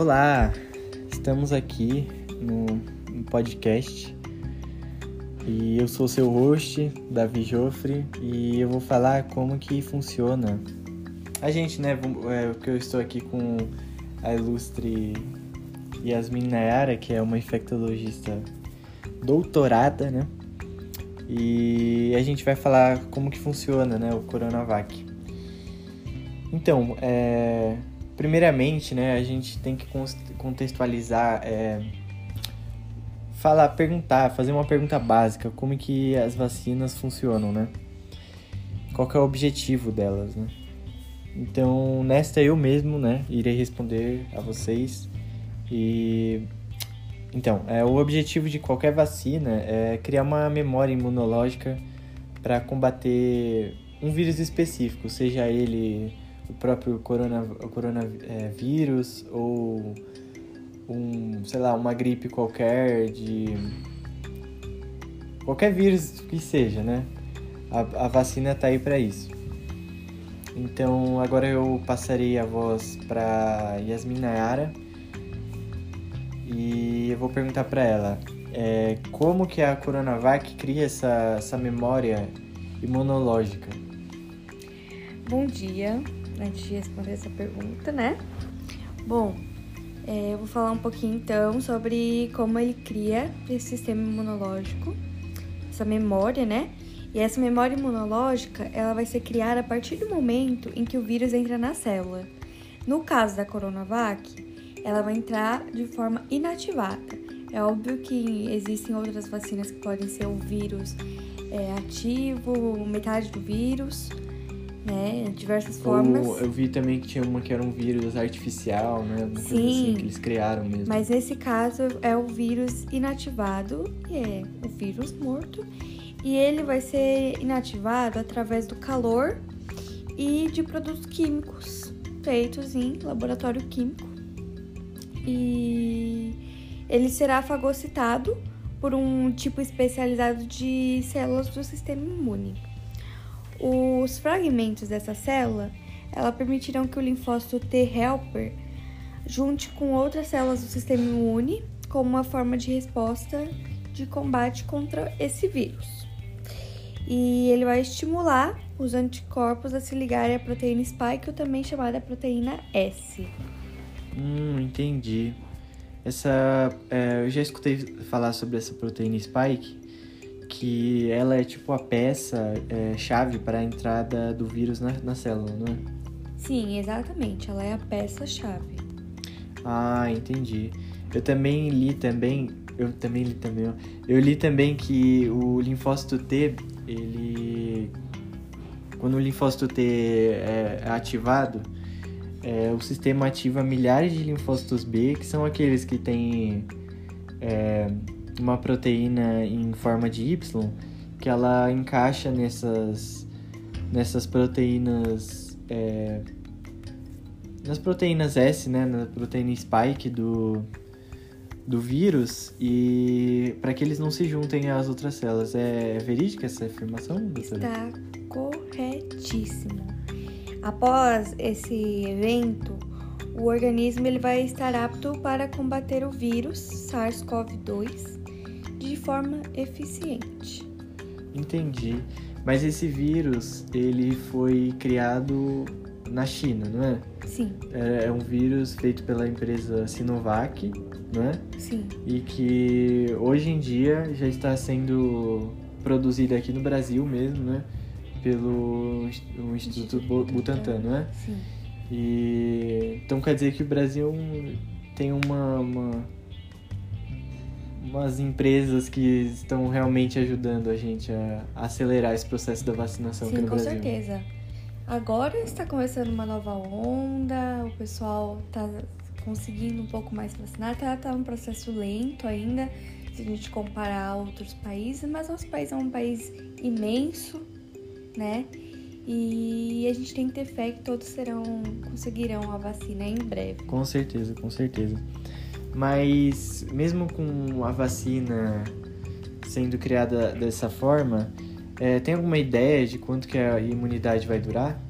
Olá, estamos aqui no, no podcast e eu sou seu host, Davi Joffre, e eu vou falar como que funciona. A gente, né, é, eu estou aqui com a ilustre Yasmin Nayara, que é uma infectologista doutorada, né? E a gente vai falar como que funciona, né, o Coronavac. Então, é, primeiramente, né, a gente tem que contextualizar, é, falar, perguntar, fazer uma pergunta básica, como que as vacinas funcionam, né? Qual é o objetivo delas, né? Então, nesta eu mesmo, né, irei responder a vocês e então, é, o objetivo de qualquer vacina é criar uma memória imunológica para combater um vírus específico, seja ele o próprio corona, o coronavírus ou um, sei lá, uma gripe qualquer de qualquer vírus que seja, né? A, a vacina tá aí para isso. Então, agora eu passarei a voz para Yasmin Nayara e eu vou perguntar para ela é, como que a Coronavac cria essa, essa memória imunológica. Bom dia, antes de responder essa pergunta, né? Bom, é, eu vou falar um pouquinho então sobre como ele cria esse sistema imunológico, essa memória, né? E essa memória imunológica, ela vai ser criada a partir do momento em que o vírus entra na célula. No caso da Coronavac, ela vai entrar de forma inativada. É óbvio que existem outras vacinas que podem ser o vírus é, ativo, metade do vírus, né? Diversas formas. eu vi também que tinha uma que era um vírus artificial, né? Uma Sim, assim, que eles criaram mesmo. Mas nesse caso é o vírus inativado, que é o vírus morto, e ele vai ser inativado através do calor e de produtos químicos feitos em laboratório químico e ele será fagocitado por um tipo especializado de células do sistema imune. Os fragmentos dessa célula ela permitirão que o linfócito T helper junte com outras células do sistema imune como uma forma de resposta de combate contra esse vírus. E ele vai estimular os anticorpos a se ligarem à proteína spike, ou também chamada proteína S. Hum, entendi. Essa. É, eu já escutei falar sobre essa proteína spike, que ela é tipo a peça é, chave para a entrada do vírus na, na célula, não é? Sim, exatamente. Ela é a peça chave. Ah, entendi. Eu também li também. Eu também li também. Eu li também que o linfócito T, ele. Quando o linfócito T é ativado, é, o sistema ativa milhares de linfócitos B, que são aqueles que têm é, uma proteína em forma de Y, que ela encaixa nessas, nessas proteínas. É, nas proteínas S, né, na proteína spike do, do vírus e para que eles não se juntem às outras células. É, é verídica essa afirmação? Doutora? Está corretíssimo. Após esse evento, o organismo ele vai estar apto para combater o vírus SARS-CoV-2 de forma eficiente. Entendi. Mas esse vírus, ele foi criado na China, não é? Sim. É, é um vírus feito pela empresa Sinovac, não é? Sim. E que hoje em dia já está sendo produzido aqui no Brasil mesmo, né? pelo o Instituto Butantan, não é? Sim. E então quer dizer que o Brasil tem uma, uma umas empresas que estão realmente ajudando a gente a acelerar esse processo da vacinação Sim, aqui no com Brasil. certeza. Agora está começando uma nova onda, o pessoal está conseguindo um pouco mais vacinar, tá, tá um processo lento ainda, se a gente comparar a outros países, mas nosso país é um país imenso, né? E a gente tem que ter fé que todos serão conseguirão a vacina em breve. Com certeza, com certeza. Mas mesmo com a vacina sendo criada dessa forma, é, tem alguma ideia de quanto que a imunidade vai durar?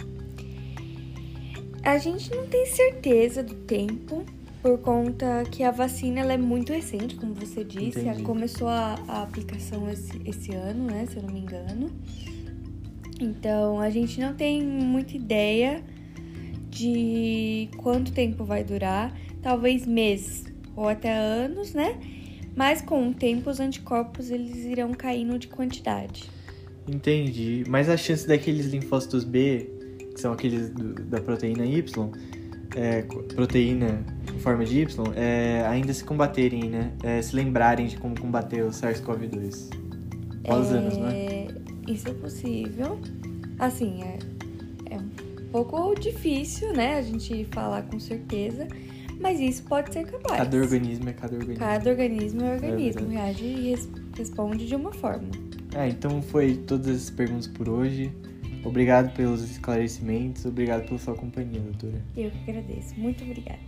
A gente não tem certeza do tempo, por conta que a vacina ela é muito recente, como você disse. Entendi. Começou a, a aplicação esse, esse ano, né? Se eu não me engano. Então a gente não tem muita ideia de quanto tempo vai durar, talvez meses ou até anos, né? Mas com o tempo os anticorpos eles irão caindo de quantidade. Entendi. Mas a chance daqueles linfócitos B, que são aqueles do- da proteína Y, é, proteína em forma de Y, é, ainda se combaterem, né? É, se lembrarem de como combater o SARS-CoV-2. Após anos, né? É, Isso é possível. Assim, é, é um pouco difícil, né? A gente falar com certeza. Mas isso pode ser capaz. Cada organismo é cada organismo. Cada organismo é organismo. verdade. reage e res- responde de uma forma. Ah, então foi todas as perguntas por hoje. Obrigado pelos esclarecimentos, obrigado pela sua companhia, doutora. Eu que agradeço. Muito obrigada.